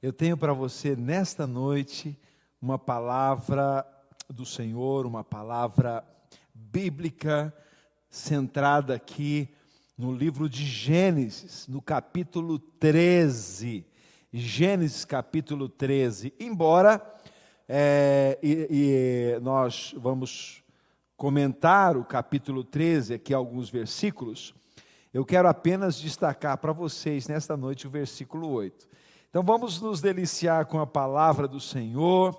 Eu tenho para você nesta noite uma palavra do Senhor, uma palavra bíblica centrada aqui no livro de Gênesis, no capítulo 13. Gênesis capítulo 13. Embora é, e, e nós vamos comentar o capítulo 13, aqui alguns versículos, eu quero apenas destacar para vocês nesta noite o versículo 8. Então vamos nos deliciar com a palavra do Senhor,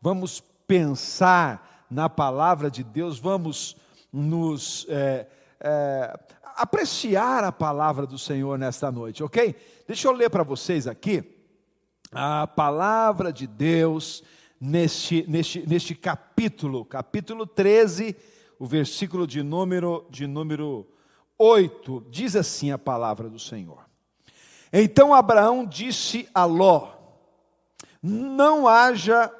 vamos pensar na palavra de Deus, vamos nos é, é, apreciar a palavra do Senhor nesta noite, ok? Deixa eu ler para vocês aqui a palavra de Deus neste, neste, neste capítulo, capítulo 13, o versículo de número, de número 8, diz assim a palavra do Senhor. Então Abraão disse a Ló: Não haja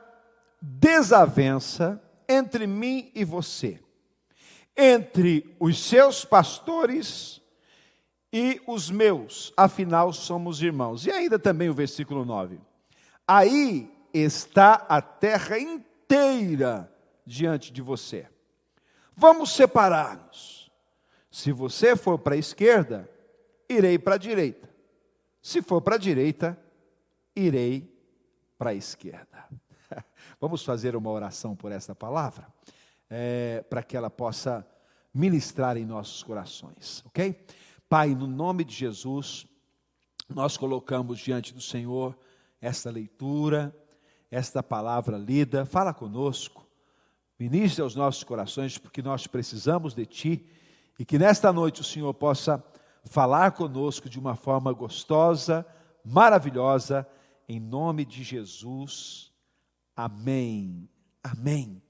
desavença entre mim e você, entre os seus pastores e os meus, afinal somos irmãos. E ainda também o versículo 9. Aí está a terra inteira diante de você. Vamos separar-nos. Se você for para a esquerda, irei para a direita. Se for para a direita, irei para a esquerda. Vamos fazer uma oração por essa palavra, é, para que ela possa ministrar em nossos corações, ok? Pai, no nome de Jesus, nós colocamos diante do Senhor esta leitura, esta palavra lida. Fala conosco, ministre aos nossos corações, porque nós precisamos de Ti e que nesta noite o Senhor possa falar conosco de uma forma gostosa, maravilhosa, em nome de Jesus. Amém. Amém.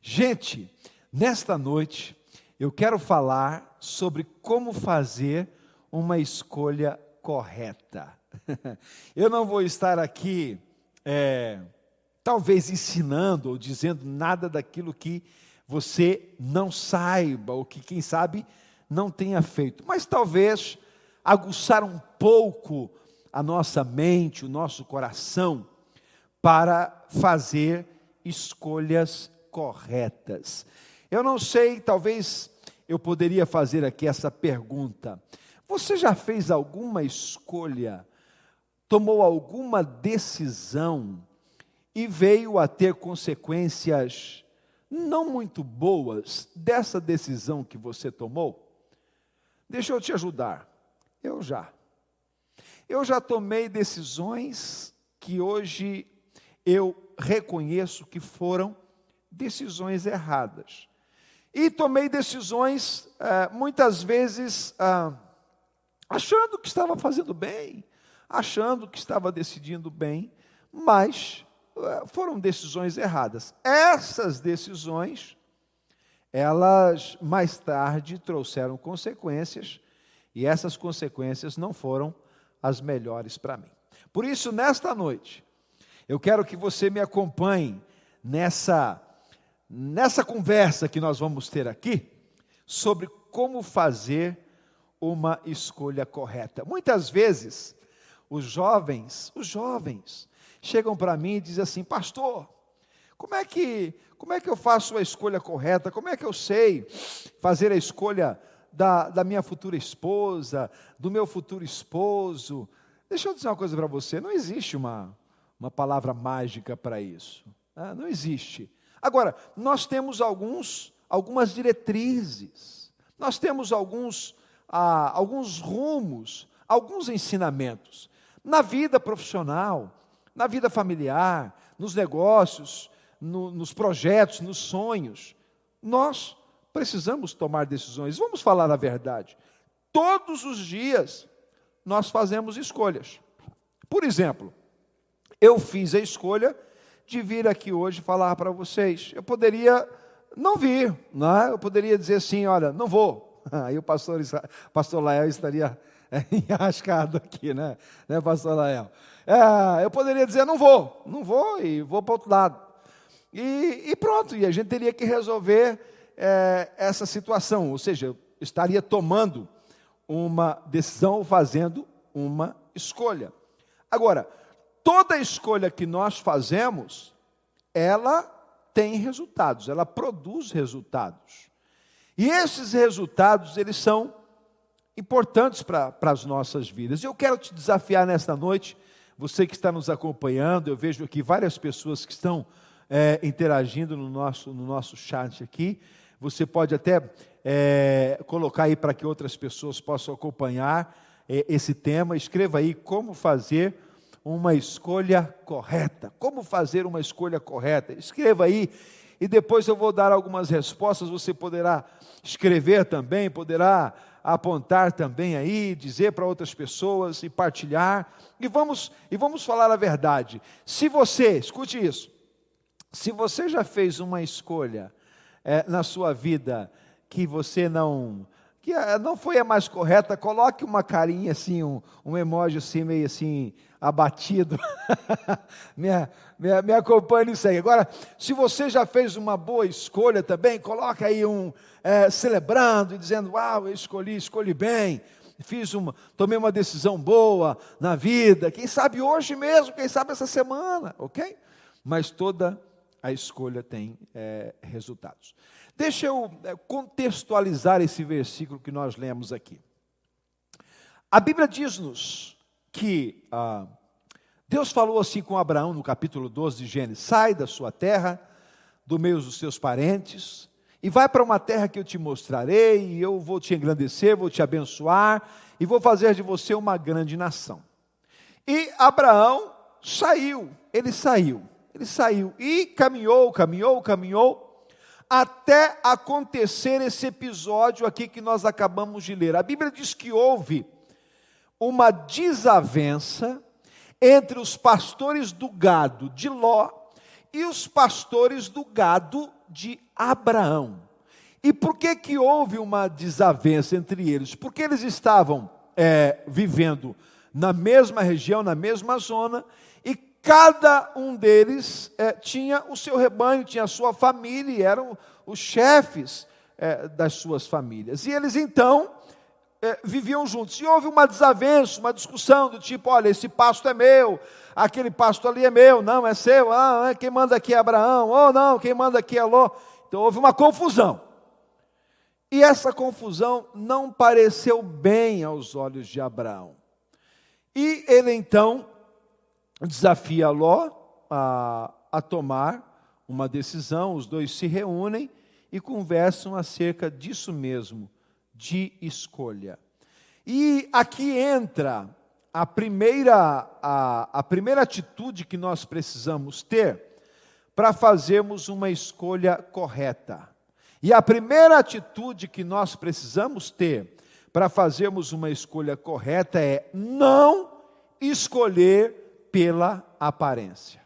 Gente, nesta noite eu quero falar sobre como fazer uma escolha correta. Eu não vou estar aqui, é, talvez ensinando ou dizendo nada daquilo que você não saiba, ou que, quem sabe, não tenha feito, mas talvez aguçar um pouco a nossa mente, o nosso coração, para fazer escolhas corretas. Eu não sei, talvez eu poderia fazer aqui essa pergunta: você já fez alguma escolha, tomou alguma decisão e veio a ter consequências não muito boas dessa decisão que você tomou? Deixa eu te ajudar. Eu já. Eu já tomei decisões que hoje eu reconheço que foram decisões erradas. E tomei decisões, eh, muitas vezes, ah, achando que estava fazendo bem, achando que estava decidindo bem, mas eh, foram decisões erradas. Essas decisões elas mais tarde trouxeram consequências, e essas consequências não foram as melhores para mim. Por isso, nesta noite, eu quero que você me acompanhe nessa, nessa conversa que nós vamos ter aqui sobre como fazer uma escolha correta. Muitas vezes, os jovens, os jovens, chegam para mim e dizem assim: Pastor, como é que como é que eu faço a escolha correta? Como é que eu sei fazer a escolha da, da minha futura esposa, do meu futuro esposo? Deixa eu dizer uma coisa para você: não existe uma, uma palavra mágica para isso. Né? Não existe. Agora, nós temos alguns, algumas diretrizes, nós temos alguns, ah, alguns rumos, alguns ensinamentos. Na vida profissional, na vida familiar, nos negócios, no, nos projetos, nos sonhos. Nós precisamos tomar decisões. Vamos falar a verdade. Todos os dias nós fazemos escolhas. Por exemplo, eu fiz a escolha de vir aqui hoje falar para vocês. Eu poderia não vir, não é? eu poderia dizer assim: olha, não vou. Aí o pastor, pastor Lael estaria é, enrascado aqui, né, né pastor Lael? É, eu poderia dizer: não vou, não vou e vou para outro lado. E, e pronto, e a gente teria que resolver é, essa situação, ou seja, estaria tomando uma decisão, fazendo uma escolha. Agora, toda escolha que nós fazemos, ela tem resultados, ela produz resultados. E esses resultados, eles são importantes para as nossas vidas. Eu quero te desafiar nesta noite, você que está nos acompanhando, eu vejo aqui várias pessoas que estão é, interagindo no nosso, no nosso chat aqui. Você pode até é, colocar aí para que outras pessoas possam acompanhar é, esse tema. Escreva aí como fazer uma escolha correta. Como fazer uma escolha correta? Escreva aí e depois eu vou dar algumas respostas. Você poderá escrever também, poderá apontar também aí, dizer para outras pessoas e partilhar. E vamos e vamos falar a verdade. Se você, escute isso, se você já fez uma escolha é, na sua vida que você não que é, não foi a mais correta, coloque uma carinha assim, um, um emoji assim meio assim abatido. me, me, me acompanhe nisso aí. Agora, se você já fez uma boa escolha também, coloque aí um é, celebrando e dizendo: Uau, eu escolhi, escolhi bem. Fiz uma, tomei uma decisão boa na vida, quem sabe hoje mesmo, quem sabe essa semana, ok? Mas toda a escolha tem é, resultados. Deixa eu é, contextualizar esse versículo que nós lemos aqui. A Bíblia diz-nos que ah, Deus falou assim com Abraão no capítulo 12 de Gênesis: sai da sua terra, do meio dos seus parentes, e vai para uma terra que eu te mostrarei, e eu vou te engrandecer, vou te abençoar, e vou fazer de você uma grande nação. E Abraão saiu, ele saiu, ele saiu e caminhou, caminhou, caminhou, até acontecer esse episódio aqui que nós acabamos de ler. A Bíblia diz que houve uma desavença entre os pastores do gado de Ló e os pastores do gado de Abraão. E por que que houve uma desavença entre eles? Porque eles estavam é, vivendo na mesma região, na mesma zona, cada um deles é, tinha o seu rebanho, tinha a sua família, e eram os chefes é, das suas famílias. E eles então é, viviam juntos. E houve uma desavença, uma discussão do tipo: olha, esse pasto é meu, aquele pasto ali é meu, não, é seu, ah, é, quem manda aqui é Abraão, ou oh, não, quem manda aqui é Ló. Então houve uma confusão. E essa confusão não pareceu bem aos olhos de Abraão. E ele então desafia Ló a, a tomar uma decisão, os dois se reúnem e conversam acerca disso mesmo de escolha. E aqui entra a primeira, a, a primeira atitude que nós precisamos ter para fazermos uma escolha correta. E a primeira atitude que nós precisamos ter para fazermos uma escolha correta é não escolher pela aparência.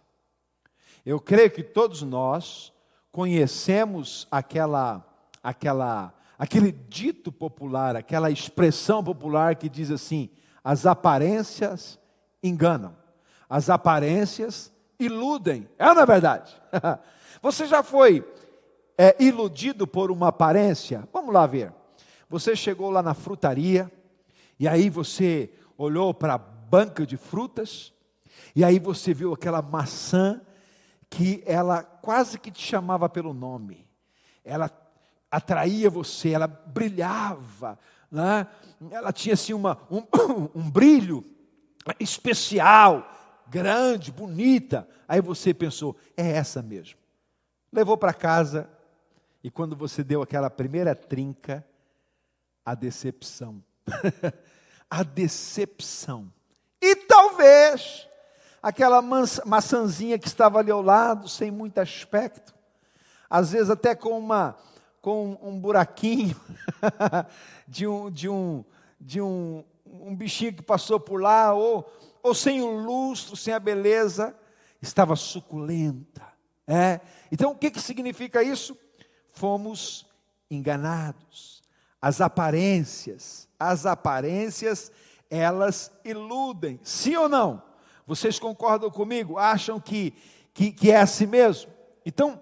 Eu creio que todos nós conhecemos aquela aquela aquele dito popular, aquela expressão popular que diz assim: as aparências enganam, as aparências iludem. É ou não é verdade? Você já foi é, iludido por uma aparência? Vamos lá ver. Você chegou lá na frutaria, e aí você olhou para a banca de frutas, e aí você viu aquela maçã que ela quase que te chamava pelo nome. Ela atraía você, ela brilhava, né? ela tinha assim uma, um, um brilho especial, grande, bonita. Aí você pensou, é essa mesmo. Levou para casa e quando você deu aquela primeira trinca, a decepção. a decepção. E talvez aquela maçãzinha que estava ali ao lado, sem muito aspecto, às vezes até com uma com um buraquinho de um, de um, de um, um bichinho que passou por lá, ou, ou sem o lustro, sem a beleza, estava suculenta. É? Então, o que, que significa isso? Fomos enganados. As aparências, as aparências, elas iludem. Sim ou não? Vocês concordam comigo? Acham que, que, que é assim mesmo? Então,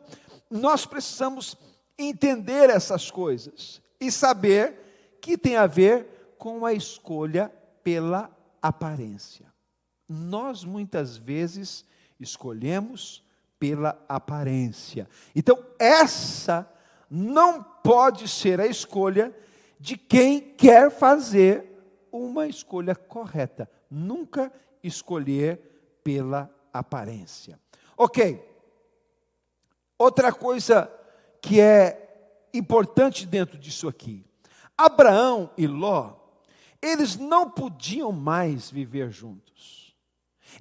nós precisamos entender essas coisas e saber que tem a ver com a escolha pela aparência. Nós muitas vezes escolhemos pela aparência. Então, essa não pode ser a escolha de quem quer fazer uma escolha correta. Nunca escolher pela aparência. Ok. Outra coisa que é importante dentro disso aqui. Abraão e Ló, eles não podiam mais viver juntos.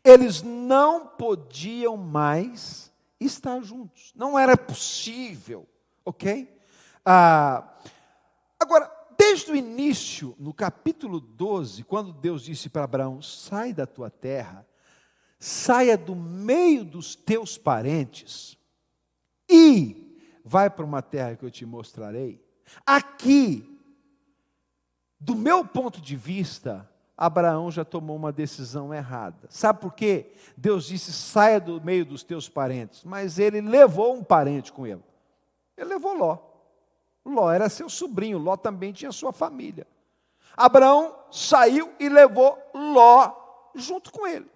Eles não podiam mais estar juntos. Não era possível, ok? Ah, agora, desde o início, no capítulo 12, quando Deus disse para Abraão: sai da tua terra, saia do meio dos teus parentes e vai para uma terra que eu te mostrarei. Aqui, do meu ponto de vista, Abraão já tomou uma decisão errada. Sabe por quê? Deus disse: saia do meio dos teus parentes. Mas ele levou um parente com ele. Ele levou Ló. Ló era seu sobrinho, Ló também tinha sua família. Abraão saiu e levou Ló junto com ele.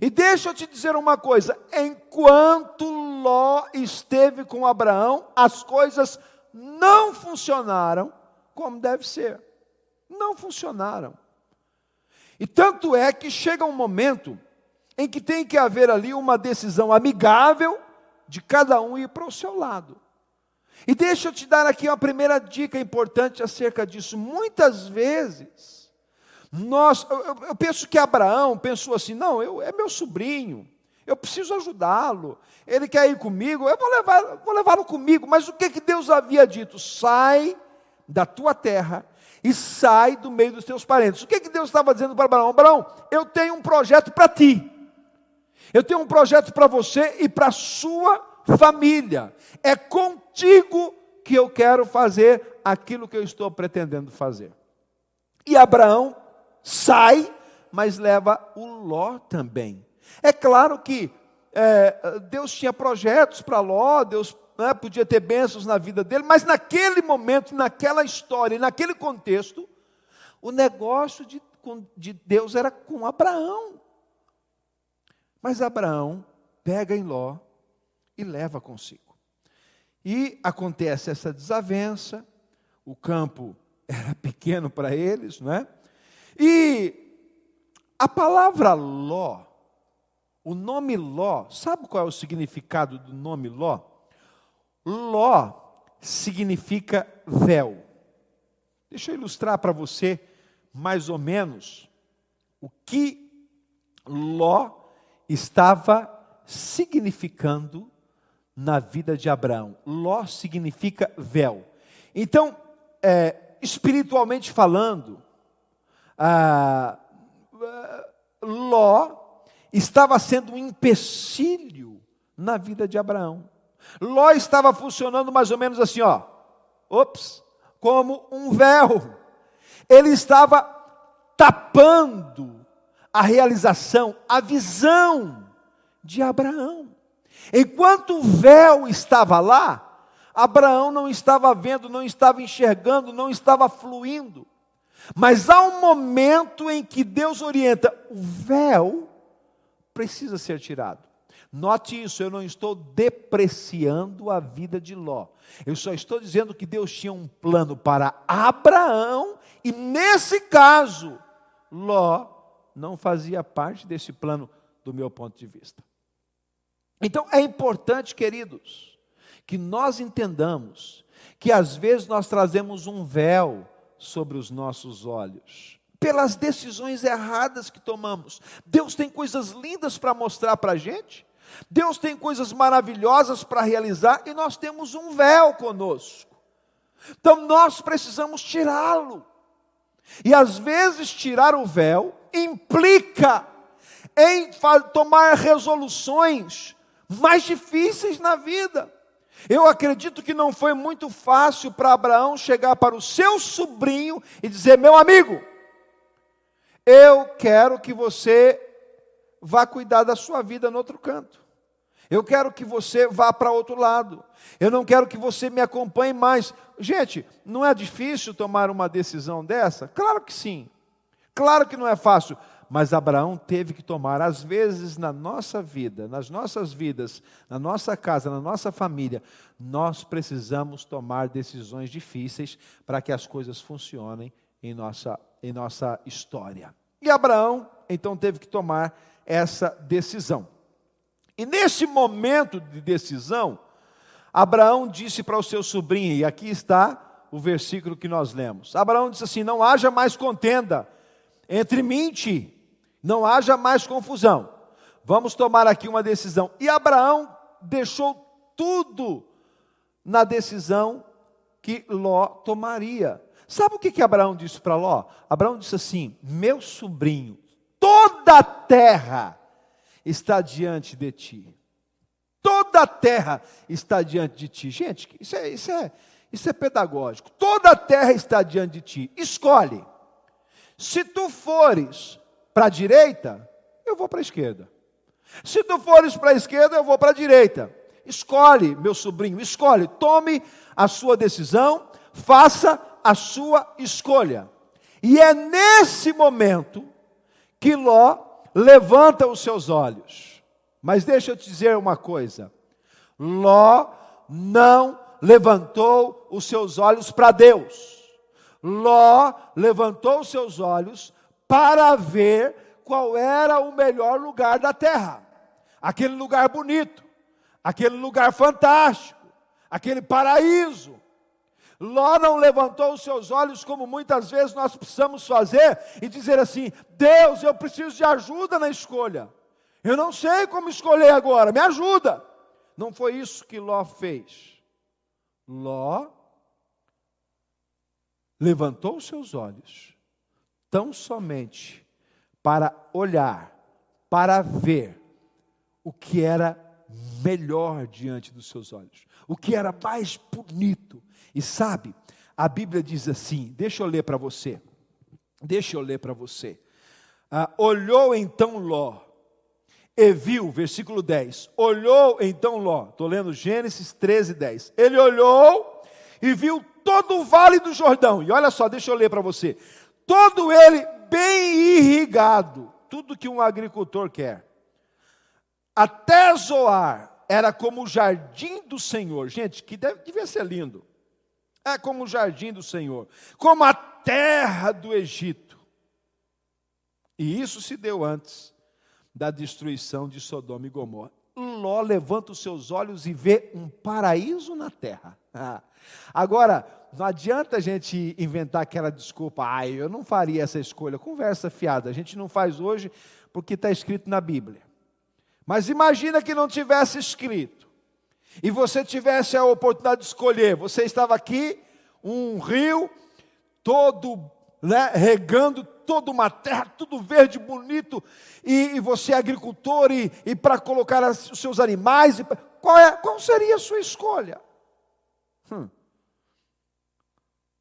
E deixa eu te dizer uma coisa: enquanto Ló esteve com Abraão, as coisas não funcionaram como deve ser. Não funcionaram. E tanto é que chega um momento em que tem que haver ali uma decisão amigável de cada um ir para o seu lado. E deixa eu te dar aqui uma primeira dica importante acerca disso. Muitas vezes, nós, eu, eu penso que Abraão pensou assim: não, eu, é meu sobrinho, eu preciso ajudá-lo, ele quer ir comigo, eu vou levá-lo vou levá comigo. Mas o que, que Deus havia dito? Sai da tua terra e sai do meio dos teus parentes. O que, que Deus estava dizendo para Abraão? Abraão, eu tenho um projeto para ti. Eu tenho um projeto para você e para a sua família. É contigo que eu quero fazer aquilo que eu estou pretendendo fazer. E Abraão sai, mas leva o Ló também. É claro que é, Deus tinha projetos para Ló, Deus né, podia ter bênçãos na vida dele, mas naquele momento, naquela história, naquele contexto, o negócio de, de Deus era com Abraão. Mas Abraão pega em Ló e leva consigo. E acontece essa desavença, o campo era pequeno para eles, não é? E a palavra Ló, o nome Ló, sabe qual é o significado do nome Ló? Ló significa véu. Deixa eu ilustrar para você mais ou menos o que Ló estava significando na vida de Abraão. Ló significa véu. Então, é, espiritualmente falando, Ló estava sendo um empecilho na vida de Abraão. Ló estava funcionando mais ou menos assim, ó. Ops, como um véu. Ele estava tapando a realização, a visão de Abraão. Enquanto o véu estava lá, Abraão não estava vendo, não estava enxergando, não estava fluindo. Mas há um momento em que Deus orienta: o véu precisa ser tirado. Note isso, eu não estou depreciando a vida de Ló. Eu só estou dizendo que Deus tinha um plano para Abraão, e nesse caso, Ló não fazia parte desse plano, do meu ponto de vista. Então é importante, queridos, que nós entendamos que às vezes nós trazemos um véu sobre os nossos olhos pelas decisões erradas que tomamos. Deus tem coisas lindas para mostrar para a gente, Deus tem coisas maravilhosas para realizar e nós temos um véu conosco. Então nós precisamos tirá-lo. E às vezes tirar o véu implica em tomar resoluções mais difíceis na vida. Eu acredito que não foi muito fácil para Abraão chegar para o seu sobrinho e dizer: Meu amigo, eu quero que você vá cuidar da sua vida no outro canto. Eu quero que você vá para outro lado. Eu não quero que você me acompanhe mais. Gente, não é difícil tomar uma decisão dessa? Claro que sim. Claro que não é fácil. Mas Abraão teve que tomar, às vezes na nossa vida, nas nossas vidas, na nossa casa, na nossa família, nós precisamos tomar decisões difíceis para que as coisas funcionem em nossa, em nossa história. E Abraão, então, teve que tomar essa decisão. E nesse momento de decisão, Abraão disse para o seu sobrinho, e aqui está o versículo que nós lemos. Abraão disse assim: Não haja mais contenda entre mim e ti, não haja mais confusão. Vamos tomar aqui uma decisão. E Abraão deixou tudo na decisão que Ló tomaria. Sabe o que, que Abraão disse para Ló? Abraão disse assim: Meu sobrinho, toda a terra está diante de ti. Toda a terra está diante de ti. Gente, isso é, isso é, isso é pedagógico. Toda a terra está diante de ti. Escolhe. Se tu fores para a direita, eu vou para a esquerda. Se tu fores para a esquerda, eu vou para a direita. Escolhe, meu sobrinho, escolhe. Tome a sua decisão, faça a sua escolha. E é nesse momento que Ló levanta os seus olhos. Mas deixa eu te dizer uma coisa: Ló não levantou os seus olhos para Deus. Ló levantou os seus olhos para ver qual era o melhor lugar da terra. Aquele lugar bonito, aquele lugar fantástico, aquele paraíso. Ló não levantou os seus olhos como muitas vezes nós precisamos fazer e dizer assim: Deus, eu preciso de ajuda na escolha. Eu não sei como escolher agora, me ajuda. Não foi isso que Ló fez. Ló levantou os seus olhos tão somente para olhar, para ver o que era melhor diante dos seus olhos, o que era mais bonito. E sabe, a Bíblia diz assim: deixa eu ler para você, deixa eu ler para você. Ah, olhou então Ló e viu, versículo 10. Olhou então Ló, estou lendo Gênesis 13, 10. Ele olhou e viu todo o vale do Jordão. E olha só, deixa eu ler para você. Todo ele bem irrigado, tudo que um agricultor quer até Zoar era como o jardim do Senhor. Gente, que deve, devia ser lindo. É como o jardim do Senhor, como a terra do Egito. E isso se deu antes da destruição de Sodoma e Gomorra. Ló levanta os seus olhos e vê um paraíso na terra. Agora, não adianta a gente inventar aquela desculpa, ah, eu não faria essa escolha. Conversa fiada, a gente não faz hoje porque está escrito na Bíblia. Mas imagina que não tivesse escrito, e você tivesse a oportunidade de escolher. Você estava aqui, um rio, todo né, regando toda uma terra, tudo verde, bonito, e, e você é agricultor, e, e para colocar as, os seus animais, e, qual, é, qual seria a sua escolha? Hum.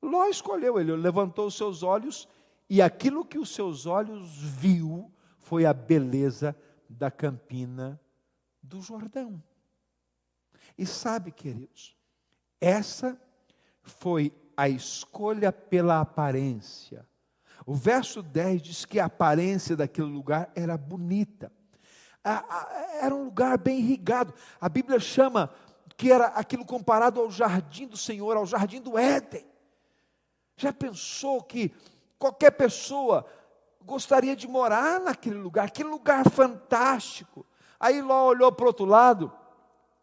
Ló escolheu, ele levantou os seus olhos, e aquilo que os seus olhos viu foi a beleza da campina do Jordão. E sabe, queridos, essa foi a escolha pela aparência. O verso 10 diz que a aparência daquele lugar era bonita. Era um lugar bem irrigado. A Bíblia chama que era aquilo comparado ao jardim do Senhor, ao jardim do Éden. Já pensou que qualquer pessoa gostaria de morar naquele lugar, aquele lugar fantástico. Aí Ló olhou para o outro lado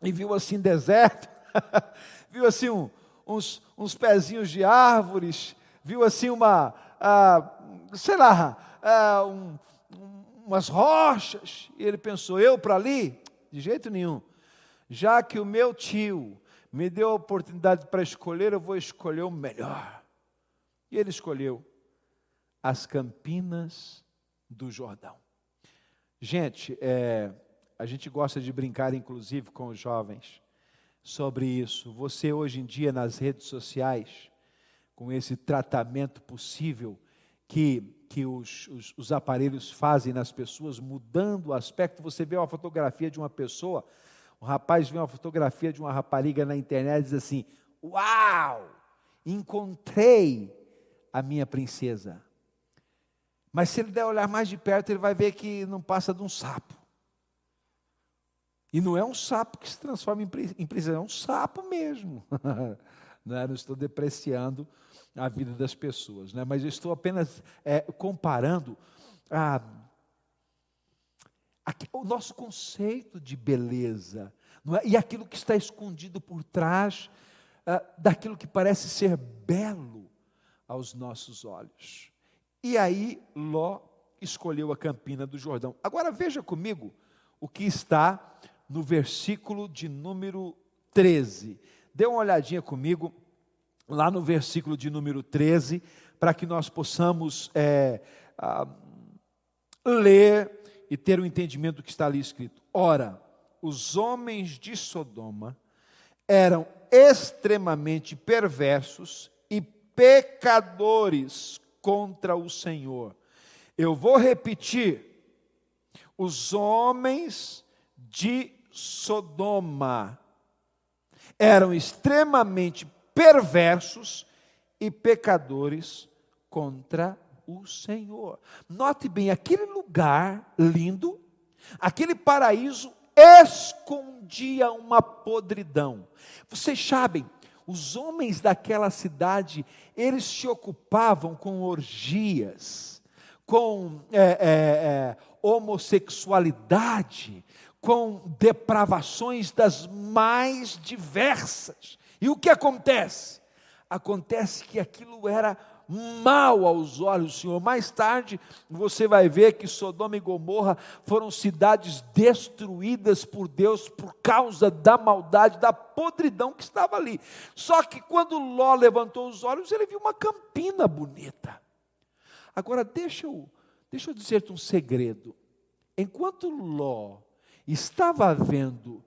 e viu assim deserto, viu assim um, uns, uns pezinhos de árvores, viu assim uma, ah, sei lá, ah, um, umas rochas. E ele pensou: eu para ali? De jeito nenhum. Já que o meu tio me deu a oportunidade para escolher, eu vou escolher o melhor. E ele escolheu as campinas do Jordão. Gente, é, a gente gosta de brincar, inclusive, com os jovens sobre isso. Você, hoje em dia, nas redes sociais, com esse tratamento possível que, que os, os, os aparelhos fazem nas pessoas, mudando o aspecto, você vê uma fotografia de uma pessoa, um rapaz vê uma fotografia de uma rapariga na internet e diz assim: Uau! Encontrei a minha princesa. Mas se ele der olhar mais de perto, ele vai ver que não passa de um sapo. E não é um sapo que se transforma em prisão, é um sapo mesmo. não, é? não estou depreciando a vida das pessoas, né? mas estou apenas é, comparando a, a, o nosso conceito de beleza é? e aquilo que está escondido por trás uh, daquilo que parece ser belo aos nossos olhos. E aí Ló escolheu a campina do Jordão. Agora veja comigo o que está no versículo de número 13. Dê uma olhadinha comigo lá no versículo de número 13, para que nós possamos é, ah, ler e ter o um entendimento do que está ali escrito. Ora, os homens de Sodoma eram extremamente perversos e pecadores contra o Senhor. Eu vou repetir: os homens de Sodoma eram extremamente perversos e pecadores contra o Senhor. Note bem, aquele lugar lindo, aquele paraíso escondia uma podridão. Vocês sabem, os homens daquela cidade, eles se ocupavam com orgias, com é, é, é, homossexualidade, com depravações das mais diversas. E o que acontece? Acontece que aquilo era mal aos olhos do Senhor. Mais tarde, você vai ver que Sodoma e Gomorra foram cidades destruídas por Deus por causa da maldade, da podridão que estava ali. Só que quando Ló levantou os olhos, ele viu uma campina bonita. Agora, deixa eu, deixa eu dizer-te um segredo. Enquanto Ló estava vendo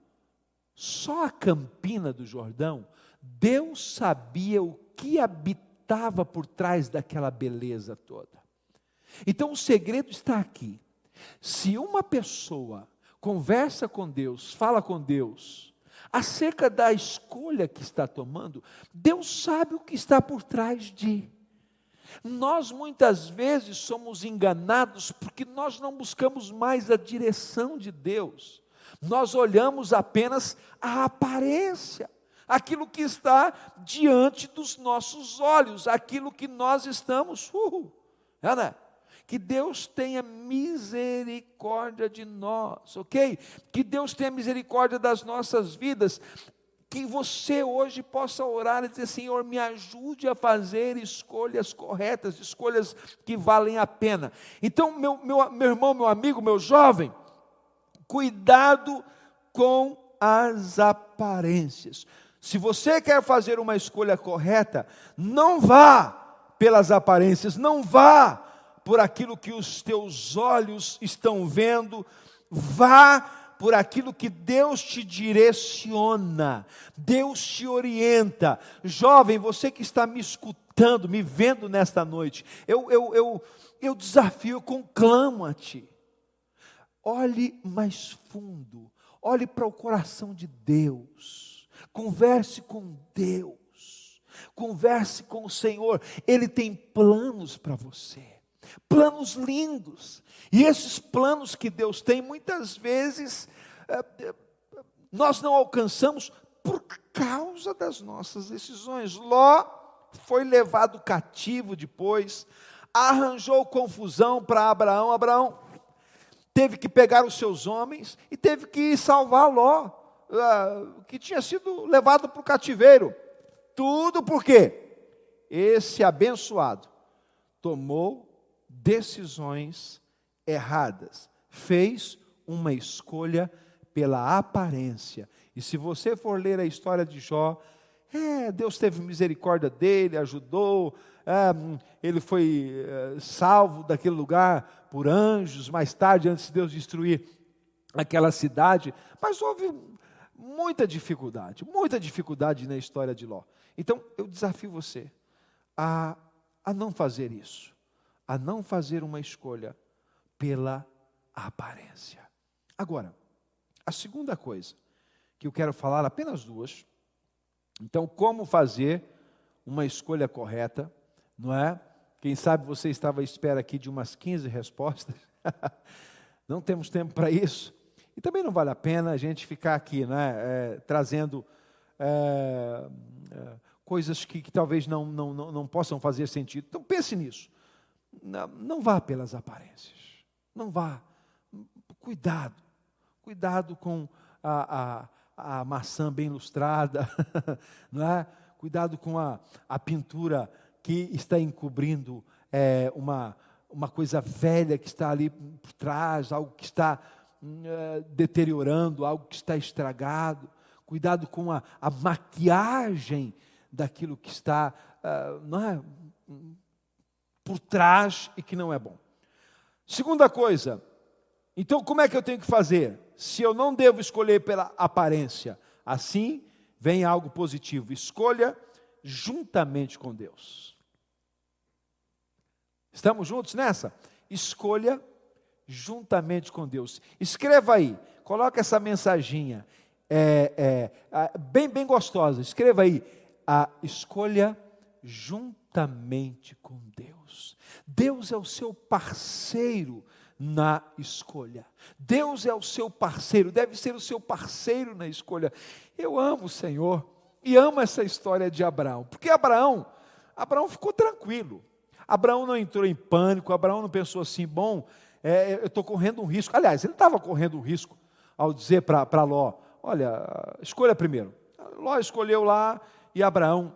só a campina do Jordão, Deus sabia o que habitava por trás daquela beleza toda. Então o segredo está aqui. Se uma pessoa conversa com Deus, fala com Deus, acerca da escolha que está tomando, Deus sabe o que está por trás de. Nós muitas vezes somos enganados porque nós não buscamos mais a direção de Deus, nós olhamos apenas a aparência aquilo que está diante dos nossos olhos, aquilo que nós estamos, uh, né? que Deus tenha misericórdia de nós, ok? Que Deus tenha misericórdia das nossas vidas, que você hoje possa orar e dizer: Senhor, me ajude a fazer escolhas corretas, escolhas que valem a pena. Então, meu, meu, meu irmão, meu amigo, meu jovem, cuidado com as aparências. Se você quer fazer uma escolha correta, não vá pelas aparências, não vá por aquilo que os teus olhos estão vendo, vá por aquilo que Deus te direciona, Deus te orienta. Jovem, você que está me escutando, me vendo nesta noite, eu, eu, eu, eu desafio, eu conclamo a ti. Olhe mais fundo, olhe para o coração de Deus Converse com Deus. Converse com o Senhor. Ele tem planos para você. Planos lindos. E esses planos que Deus tem, muitas vezes, eh, nós não alcançamos por causa das nossas decisões. Ló foi levado cativo depois, arranjou confusão para Abraão. Abraão teve que pegar os seus homens e teve que salvar Ló. Ah, que tinha sido levado para o cativeiro. Tudo porque esse abençoado tomou decisões erradas, fez uma escolha pela aparência. E se você for ler a história de Jó, é, Deus teve misericórdia dele, ajudou, é, ele foi é, salvo daquele lugar por anjos, mais tarde, antes de Deus destruir aquela cidade, mas houve muita dificuldade, muita dificuldade na história de Ló. Então, eu desafio você a, a não fazer isso, a não fazer uma escolha pela aparência. Agora, a segunda coisa que eu quero falar, apenas duas. Então, como fazer uma escolha correta, não é? Quem sabe você estava à espera aqui de umas 15 respostas. não temos tempo para isso. E também não vale a pena a gente ficar aqui né, é, trazendo é, é, coisas que, que talvez não, não, não, não, possam fazer sentido. Então pense nisso. Não, não vá pelas aparências. Não vá. Cuidado. Cuidado com a, a, a maçã bem lustrada. não é? Cuidado com a, a pintura que está encobrindo é, uma, uma coisa velha que está ali por trás, algo que está é, deteriorando, algo que está estragado. Cuidado com a, a maquiagem daquilo que está uh, não é, por trás e que não é bom. Segunda coisa, então como é que eu tenho que fazer? Se eu não devo escolher pela aparência, assim vem algo positivo. Escolha juntamente com Deus. Estamos juntos nessa? Escolha juntamente com Deus. Escreva aí, coloca essa mensaginha é, é, bem, bem gostosa. Escreva aí, a escolha juntamente com Deus. Deus é o seu parceiro na escolha. Deus é o seu parceiro, deve ser o seu parceiro na escolha. Eu amo o Senhor e amo essa história de Abraão, porque Abraão, Abraão ficou tranquilo. Abraão não entrou em pânico, Abraão não pensou assim, bom, é, eu estou correndo um risco. Aliás, ele estava correndo um risco ao dizer para Ló: olha, escolha primeiro. Ló escolheu lá e Abraão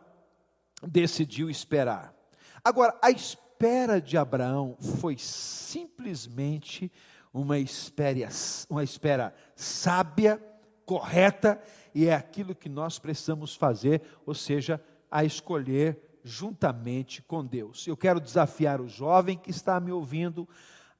decidiu esperar. Agora, a espera de Abraão foi simplesmente uma espera, uma espera sábia, correta, e é aquilo que nós precisamos fazer, ou seja, a escolher juntamente com Deus. Eu quero desafiar o jovem que está me ouvindo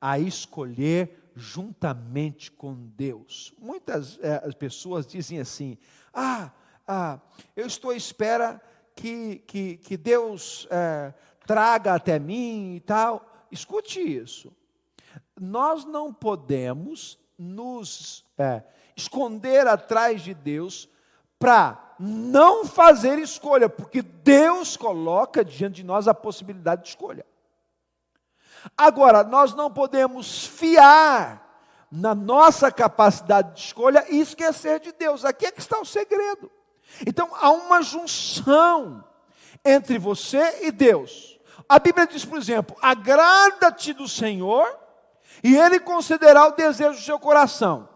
a escolher juntamente com Deus. Muitas é, pessoas dizem assim: ah, ah, eu estou à espera que, que, que Deus é, traga até mim e tal. Escute isso. Nós não podemos nos é, esconder atrás de Deus para não fazer escolha, porque Deus coloca diante de nós a possibilidade de escolha. Agora, nós não podemos fiar na nossa capacidade de escolha e esquecer de Deus. Aqui é que está o segredo. Então, há uma junção entre você e Deus. A Bíblia diz, por exemplo: agrada-te do Senhor e Ele concederá o desejo do seu coração.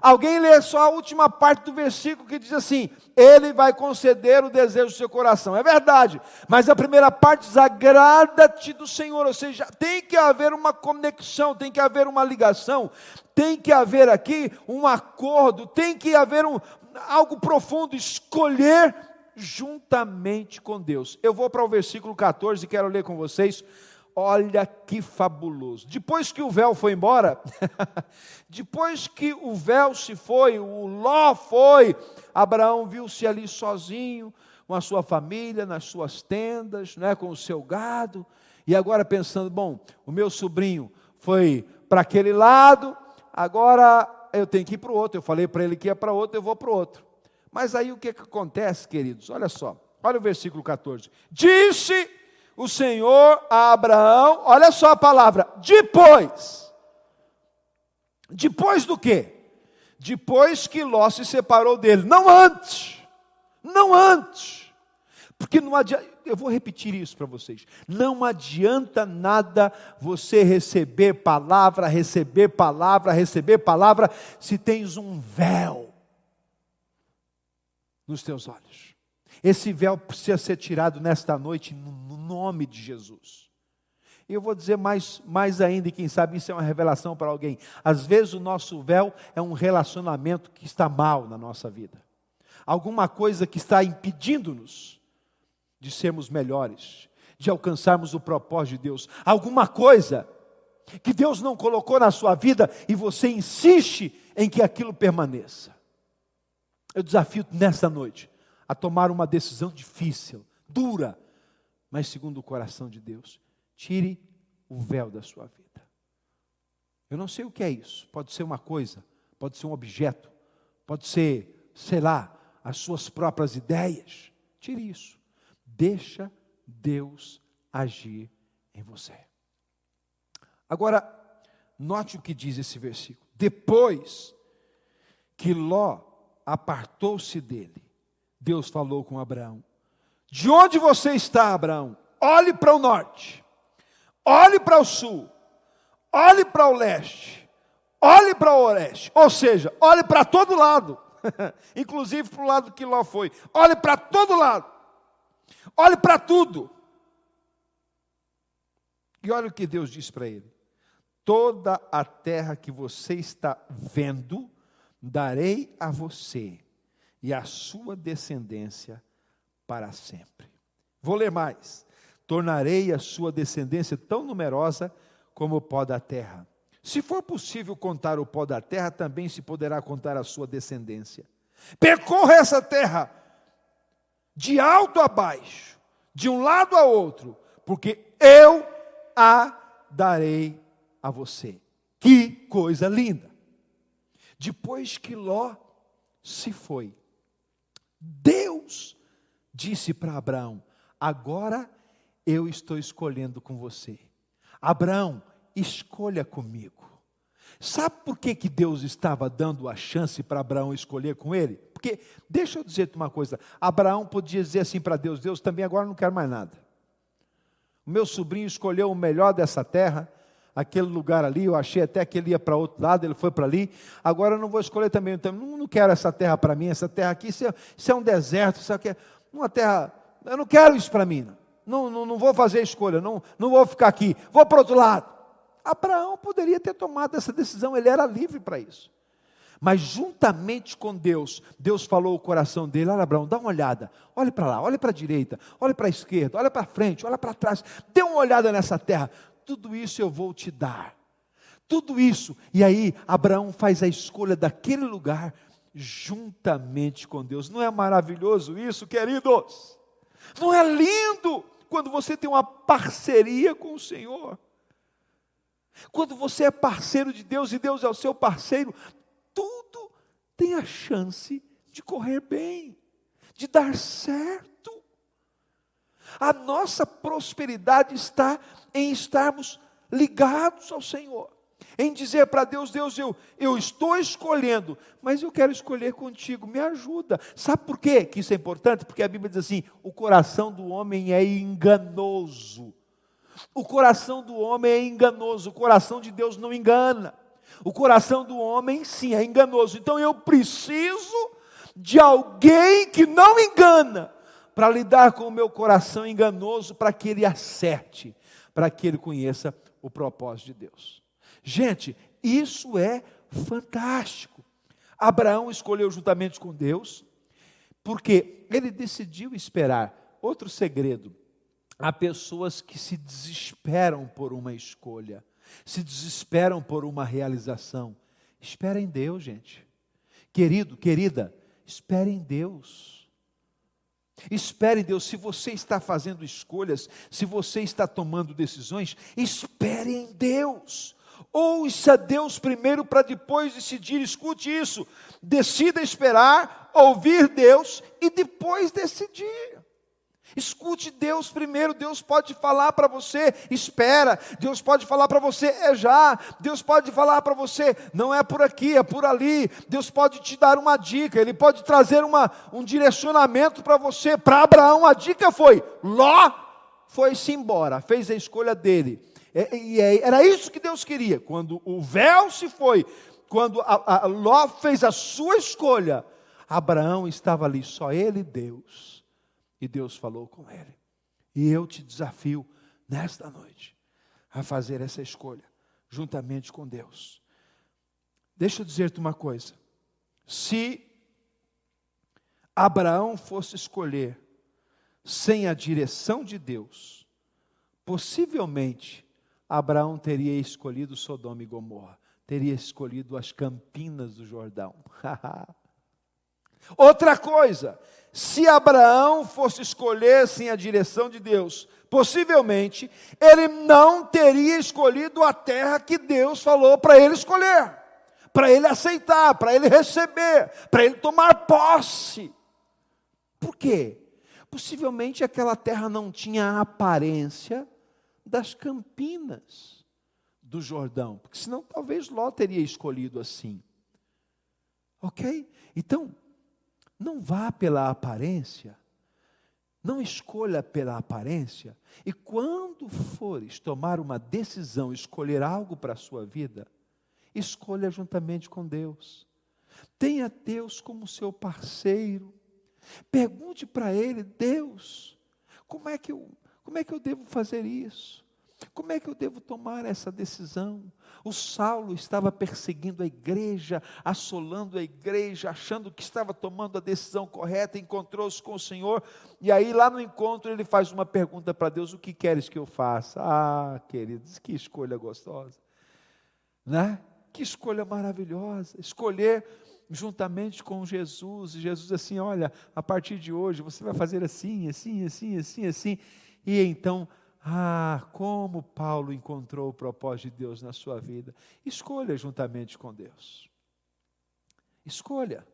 Alguém lê só a última parte do versículo que diz assim: Ele vai conceder o desejo do seu coração. É verdade, mas a primeira parte diz: Agrada-te do Senhor. Ou seja, tem que haver uma conexão, tem que haver uma ligação, tem que haver aqui um acordo, tem que haver um, algo profundo, escolher juntamente com Deus. Eu vou para o versículo 14 e quero ler com vocês Olha que fabuloso. Depois que o véu foi embora, depois que o véu se foi, o Ló foi, Abraão viu-se ali sozinho, com a sua família, nas suas tendas, né, com o seu gado, e agora pensando: bom, o meu sobrinho foi para aquele lado, agora eu tenho que ir para o outro. Eu falei para ele que ia para outro, eu vou para o outro. Mas aí o que, que acontece, queridos? Olha só, olha o versículo 14: Disse o Senhor a Abraão, olha só a palavra, depois. Depois do quê? Depois que Ló se separou dele, não antes. Não antes. Porque não adianta, eu vou repetir isso para vocês. Não adianta nada você receber palavra, receber palavra, receber palavra, se tens um véu nos teus olhos. Esse véu precisa ser tirado nesta noite, no nome de Jesus. E eu vou dizer mais, mais ainda, e quem sabe isso é uma revelação para alguém. Às vezes o nosso véu é um relacionamento que está mal na nossa vida. Alguma coisa que está impedindo-nos de sermos melhores, de alcançarmos o propósito de Deus. Alguma coisa que Deus não colocou na sua vida e você insiste em que aquilo permaneça. Eu desafio nesta noite a tomar uma decisão difícil, dura, mas segundo o coração de Deus. Tire o véu da sua vida. Eu não sei o que é isso. Pode ser uma coisa, pode ser um objeto, pode ser, sei lá, as suas próprias ideias. Tire isso. Deixa Deus agir em você. Agora, note o que diz esse versículo. Depois que Ló apartou-se dele, Deus falou com Abraão: De onde você está, Abraão? Olhe para o norte, olhe para o sul, olhe para o leste, olhe para o oeste. Ou seja, olhe para todo lado, inclusive para o lado que Ló foi. Olhe para todo lado, olhe para tudo. E olha o que Deus diz para ele: Toda a terra que você está vendo, darei a você e à sua descendência para sempre. Vou ler mais. Tornarei a sua descendência tão numerosa como o pó da terra. Se for possível contar o pó da terra, também se poderá contar a sua descendência. Percorra essa terra de alto a baixo, de um lado a outro, porque eu a darei a você. Que coisa linda! Depois que Ló se foi, Deus disse para Abraão: Agora eu estou escolhendo com você. Abraão, escolha comigo. Sabe por que, que Deus estava dando a chance para Abraão escolher com ele? Porque, deixa eu dizer-te uma coisa: Abraão podia dizer assim para Deus: Deus, também agora não quero mais nada. O meu sobrinho escolheu o melhor dessa terra, aquele lugar ali, eu achei até que ele ia para outro lado, ele foi para ali. Agora eu não vou escolher também, então, não, quero essa terra para mim, essa terra aqui, isso é, isso é um deserto, isso aqui é uma terra. Eu não quero isso para mim. Não, não, não vou fazer escolha, não, não vou ficar aqui, vou para outro lado. Abraão poderia ter tomado essa decisão, ele era livre para isso. Mas juntamente com Deus, Deus falou o coração dele: Olha, Abraão, dá uma olhada, olhe para lá, olhe para a direita, olhe para a esquerda, olhe para frente, olhe para trás, dê uma olhada nessa terra, tudo isso eu vou te dar. Tudo isso, e aí Abraão faz a escolha daquele lugar juntamente com Deus. Não é maravilhoso isso, queridos? Não é lindo quando você tem uma parceria com o Senhor? Quando você é parceiro de Deus e Deus é o seu parceiro, tem a chance de correr bem, de dar certo. A nossa prosperidade está em estarmos ligados ao Senhor, em dizer para Deus: Deus, eu, eu estou escolhendo, mas eu quero escolher contigo, me ajuda. Sabe por quê que isso é importante? Porque a Bíblia diz assim: o coração do homem é enganoso. O coração do homem é enganoso, o coração de Deus não engana. O coração do homem, sim, é enganoso. Então eu preciso de alguém que não engana para lidar com o meu coração enganoso, para que ele acerte, para que ele conheça o propósito de Deus. Gente, isso é fantástico. Abraão escolheu juntamente com Deus, porque ele decidiu esperar. Outro segredo: há pessoas que se desesperam por uma escolha se desesperam por uma realização. Espera em Deus, gente. Querido, querida, espere em Deus. Espere em Deus. Se você está fazendo escolhas, se você está tomando decisões, espere em Deus. Ouça Deus primeiro para depois decidir. Escute isso. Decida esperar, ouvir Deus e depois decidir. Escute Deus primeiro, Deus pode falar para você, espera, Deus pode falar para você, é já, Deus pode falar para você, não é por aqui, é por ali, Deus pode te dar uma dica, Ele pode trazer uma, um direcionamento para você. Para Abraão, a dica foi: Ló foi-se embora, fez a escolha dele, e, e, era isso que Deus queria, quando o véu se foi, quando a, a Ló fez a sua escolha, Abraão estava ali, só ele e Deus. E Deus falou com ele. E eu te desafio nesta noite a fazer essa escolha juntamente com Deus. Deixa eu dizer-te uma coisa. Se Abraão fosse escolher sem a direção de Deus, possivelmente Abraão teria escolhido Sodoma e Gomorra, teria escolhido as campinas do Jordão. Outra coisa, se Abraão fosse escolher sem a direção de Deus, possivelmente ele não teria escolhido a terra que Deus falou para ele escolher, para ele aceitar, para ele receber, para ele tomar posse. Por quê? Possivelmente aquela terra não tinha a aparência das campinas do Jordão, porque senão talvez Ló teria escolhido assim. Ok? Então, não vá pela aparência, não escolha pela aparência, e quando fores tomar uma decisão, escolher algo para a sua vida, escolha juntamente com Deus. Tenha Deus como seu parceiro. Pergunte para Ele, Deus, como é que eu, como é que eu devo fazer isso? Como é que eu devo tomar essa decisão? O Saulo estava perseguindo a igreja, assolando a igreja, achando que estava tomando a decisão correta, encontrou-se com o Senhor, e aí lá no encontro ele faz uma pergunta para Deus: O que queres que eu faça? Ah, queridos, que escolha gostosa, né? Que escolha maravilhosa, escolher juntamente com Jesus, e Jesus assim: Olha, a partir de hoje você vai fazer assim, assim, assim, assim, assim, e então ah, como Paulo encontrou o propósito de Deus na sua vida. Escolha juntamente com Deus. Escolha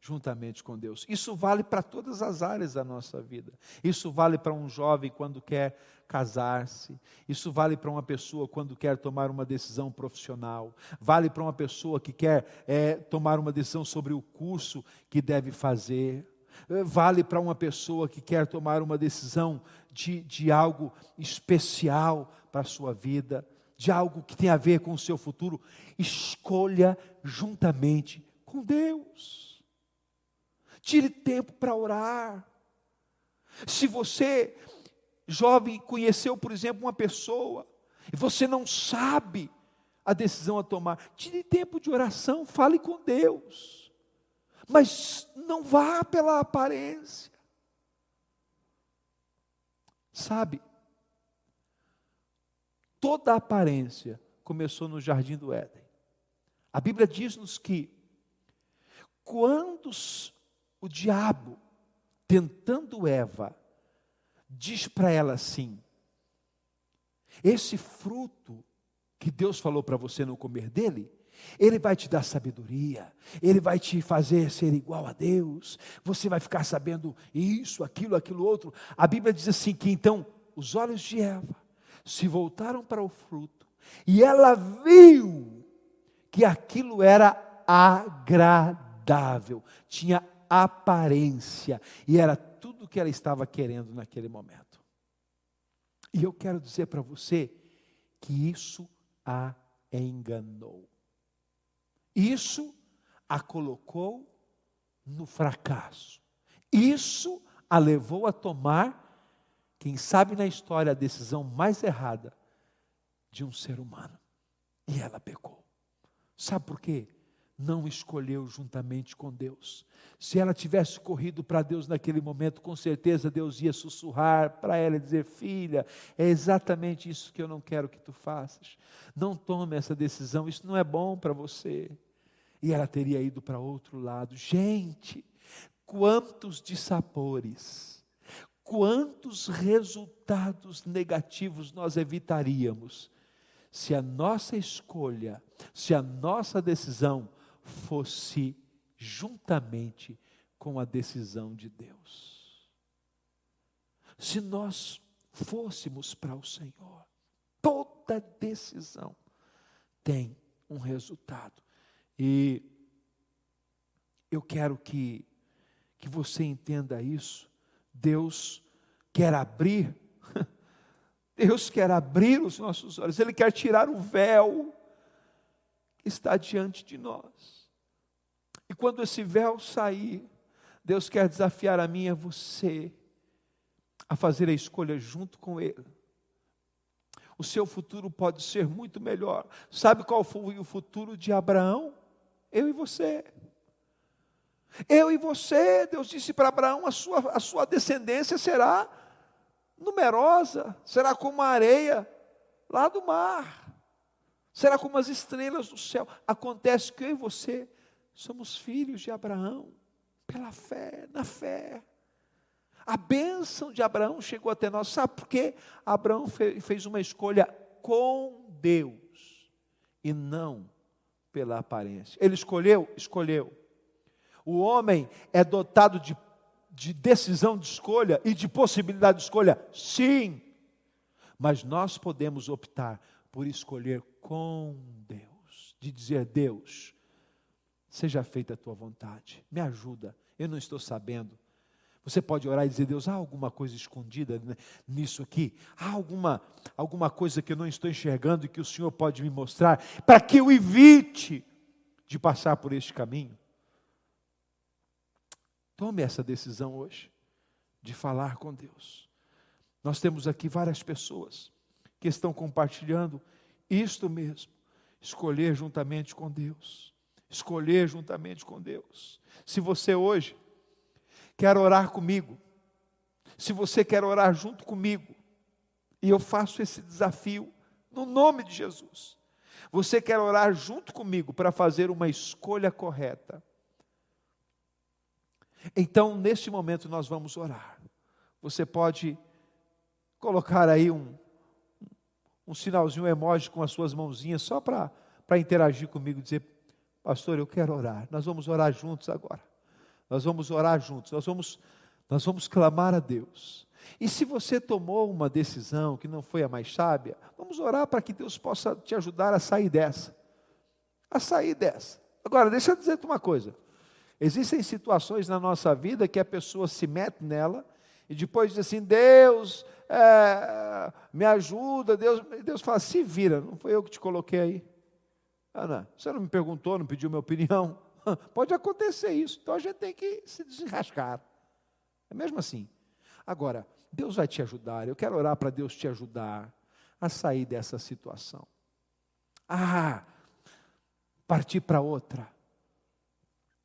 juntamente com Deus. Isso vale para todas as áreas da nossa vida. Isso vale para um jovem quando quer casar-se. Isso vale para uma pessoa quando quer tomar uma decisão profissional. Vale para uma pessoa que quer é, tomar uma decisão sobre o curso que deve fazer. Vale para uma pessoa que quer tomar uma decisão de, de algo especial para a sua vida, de algo que tem a ver com o seu futuro, escolha juntamente com Deus. Tire tempo para orar. Se você, jovem, conheceu, por exemplo, uma pessoa, e você não sabe a decisão a tomar, tire tempo de oração, fale com Deus. Mas não vá pela aparência. Sabe, toda a aparência começou no jardim do Éden. A Bíblia diz-nos que quando o diabo, tentando Eva, diz para ela assim: esse fruto que Deus falou para você não comer dele, ele vai te dar sabedoria, Ele vai te fazer ser igual a Deus, você vai ficar sabendo isso, aquilo, aquilo outro. A Bíblia diz assim: que então os olhos de Eva se voltaram para o fruto, e ela viu que aquilo era agradável, tinha aparência, e era tudo o que ela estava querendo naquele momento. E eu quero dizer para você que isso a enganou. Isso a colocou no fracasso. Isso a levou a tomar, quem sabe na história, a decisão mais errada de um ser humano. E ela pecou. Sabe por quê? Não escolheu juntamente com Deus. Se ela tivesse corrido para Deus naquele momento, com certeza Deus ia sussurrar para ela e dizer: Filha, é exatamente isso que eu não quero que tu faças. Não tome essa decisão, isso não é bom para você e ela teria ido para outro lado. Gente, quantos dissabores, quantos resultados negativos nós evitaríamos se a nossa escolha, se a nossa decisão fosse juntamente com a decisão de Deus. Se nós fôssemos para o Senhor, toda decisão tem um resultado. E eu quero que, que você entenda isso. Deus quer abrir, Deus quer abrir os nossos olhos, Ele quer tirar o véu que está diante de nós. E quando esse véu sair, Deus quer desafiar a mim e a você a fazer a escolha junto com Ele. O seu futuro pode ser muito melhor. Sabe qual foi o futuro de Abraão? Eu e você. Eu e você, Deus disse para Abraão: a sua, a sua descendência será numerosa, será como a areia lá do mar, será como as estrelas do céu. Acontece que eu e você somos filhos de Abraão, pela fé, na fé. A bênção de Abraão chegou até nós, sabe por quê? Abraão fez uma escolha com Deus e não pela aparência. Ele escolheu? Escolheu. O homem é dotado de de decisão de escolha e de possibilidade de escolha? Sim. Mas nós podemos optar por escolher com Deus, de dizer: Deus, seja feita a tua vontade, me ajuda, eu não estou sabendo. Você pode orar e dizer: Deus, há alguma coisa escondida nisso aqui? Há alguma, alguma coisa que eu não estou enxergando e que o Senhor pode me mostrar para que eu evite de passar por este caminho? Tome essa decisão hoje de falar com Deus. Nós temos aqui várias pessoas que estão compartilhando isto mesmo, escolher juntamente com Deus. Escolher juntamente com Deus. Se você hoje quer orar comigo, se você quer orar junto comigo, e eu faço esse desafio no nome de Jesus. Você quer orar junto comigo para fazer uma escolha correta? Então, neste momento, nós vamos orar. Você pode colocar aí um, um sinalzinho, um emoji com as suas mãozinhas, só para interagir comigo, dizer, pastor, eu quero orar. Nós vamos orar juntos agora. Nós vamos orar juntos, nós vamos, nós vamos clamar a Deus. E se você tomou uma decisão que não foi a mais sábia, vamos orar para que Deus possa te ajudar a sair dessa. A sair dessa. Agora, deixa eu dizer-te uma coisa. Existem situações na nossa vida que a pessoa se mete nela e depois diz assim: Deus, é, me ajuda. Deus, Deus fala: se vira, não foi eu que te coloquei aí. Ana, você não me perguntou, não pediu minha opinião. Pode acontecer isso, então a gente tem que se desenrascar. É mesmo assim. Agora, Deus vai te ajudar, eu quero orar para Deus te ajudar a sair dessa situação. Ah, partir para outra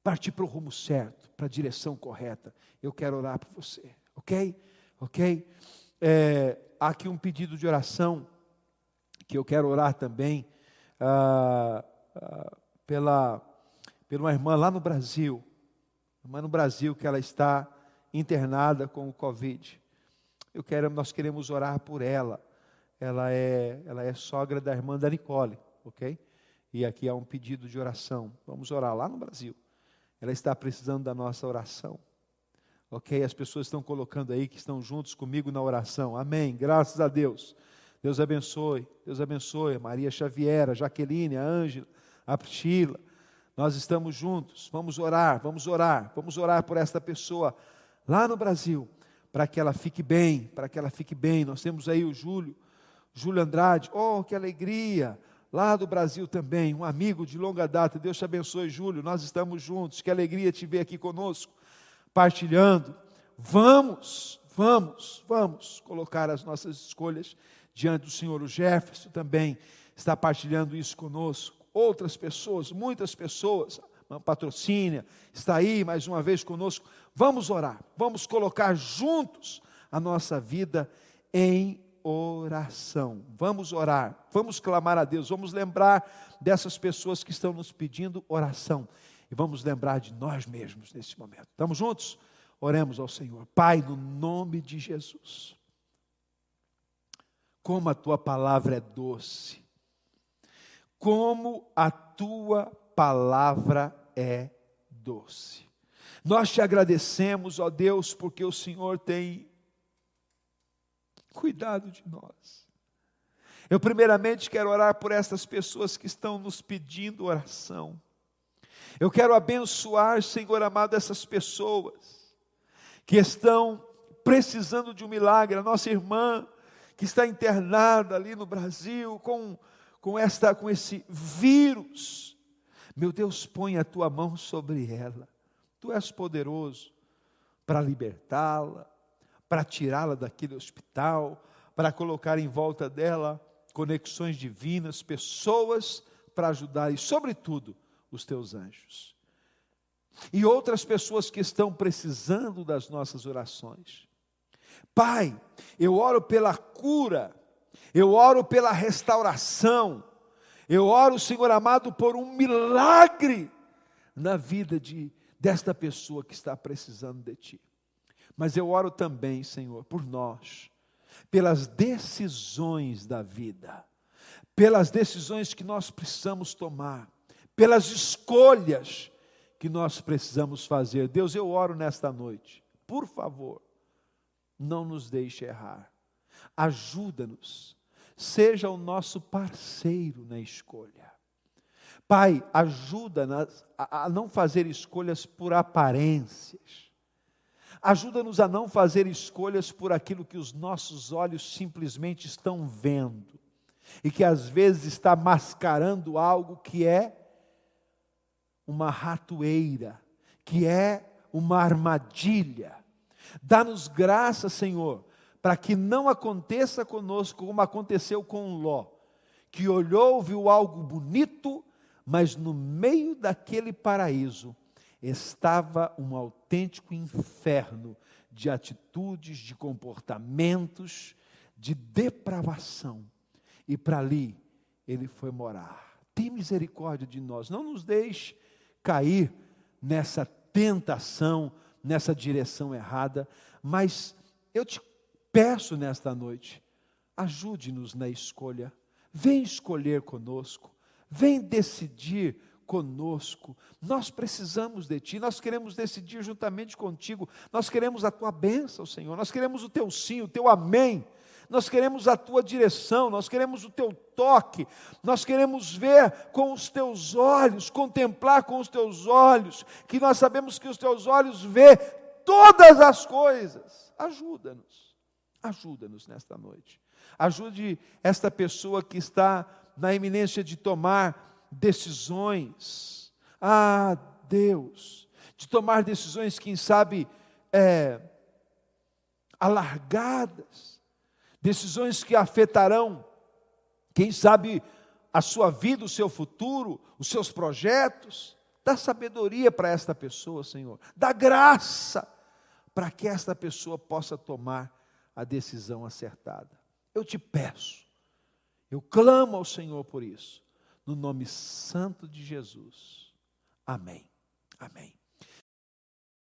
partir para o rumo certo, para a direção correta. Eu quero orar por você, ok? Ok? É, há aqui um pedido de oração que eu quero orar também ah, ah, pela, pela uma irmã lá no Brasil, uma no Brasil que ela está internada com o Covid. Eu quero, nós queremos orar por ela. Ela é, ela é sogra da irmã da Nicole, ok? E aqui há um pedido de oração. Vamos orar lá no Brasil. Ela está precisando da nossa oração. Ok? As pessoas estão colocando aí que estão juntos comigo na oração. Amém. Graças a Deus. Deus abençoe. Deus abençoe. Maria Xaviera, Jaqueline, Ângela, a Priscila. Nós estamos juntos. Vamos orar, vamos orar. Vamos orar por esta pessoa lá no Brasil, para que ela fique bem, para que ela fique bem. Nós temos aí o Júlio, Júlio Andrade. Oh, que alegria! lá do Brasil também, um amigo de longa data. Deus te abençoe, Júlio. Nós estamos juntos. Que alegria te ver aqui conosco, partilhando. Vamos, vamos, vamos colocar as nossas escolhas diante do Senhor. O Jefferson também está partilhando isso conosco. Outras pessoas, muitas pessoas, uma patrocínio, está aí mais uma vez conosco. Vamos orar, vamos colocar juntos a nossa vida em oração. Vamos orar, vamos clamar a Deus, vamos lembrar dessas pessoas que estão nos pedindo oração e vamos lembrar de nós mesmos nesse momento. Estamos juntos? Oremos ao Senhor. Pai, no nome de Jesus. Como a tua palavra é doce. Como a tua palavra é doce. Nós te agradecemos, ó Deus, porque o Senhor tem cuidado de nós. Eu, primeiramente, quero orar por essas pessoas que estão nos pedindo oração. Eu quero abençoar, Senhor amado, essas pessoas que estão precisando de um milagre. A nossa irmã que está internada ali no Brasil com, com, esta, com esse vírus. Meu Deus, põe a tua mão sobre ela. Tu és poderoso para libertá-la, para tirá-la daquele hospital, para colocar em volta dela conexões divinas, pessoas para ajudar e, sobretudo, os teus anjos. E outras pessoas que estão precisando das nossas orações. Pai, eu oro pela cura, eu oro pela restauração, eu oro, Senhor amado, por um milagre na vida de desta pessoa que está precisando de ti. Mas eu oro também, Senhor, por nós, pelas decisões da vida, pelas decisões que nós precisamos tomar, pelas escolhas que nós precisamos fazer. Deus, eu oro nesta noite, por favor, não nos deixe errar. Ajuda-nos, seja o nosso parceiro na escolha. Pai, ajuda-nos a não fazer escolhas por aparências. Ajuda-nos a não fazer escolhas por aquilo que os nossos olhos simplesmente estão vendo e que às vezes está mascarando algo que é uma ratoeira, que é uma armadilha. Dá-nos graça, Senhor, para que não aconteça conosco como aconteceu com Ló, que olhou, viu algo bonito, mas no meio daquele paraíso estava um autêntico inferno de atitudes, de comportamentos, de depravação. E para ali ele foi morar. Tem misericórdia de nós, não nos deixe cair nessa tentação, nessa direção errada, mas eu te peço nesta noite, ajude-nos na escolha, vem escolher conosco, vem decidir conosco. Nós precisamos de Ti, nós queremos decidir juntamente contigo, nós queremos a Tua bênção, Senhor, nós queremos o Teu sim, o Teu amém. Nós queremos a tua direção, nós queremos o teu toque, nós queremos ver com os teus olhos, contemplar com os teus olhos, que nós sabemos que os teus olhos vê todas as coisas. Ajuda-nos, ajuda-nos nesta noite. Ajude esta pessoa que está na iminência de tomar decisões. Ah, Deus, de tomar decisões, quem sabe, é, alargadas decisões que afetarão, quem sabe, a sua vida, o seu futuro, os seus projetos. Dá sabedoria para esta pessoa, Senhor. Dá graça para que esta pessoa possa tomar a decisão acertada. Eu te peço, eu clamo ao Senhor por isso, no nome santo de Jesus. Amém. Amém.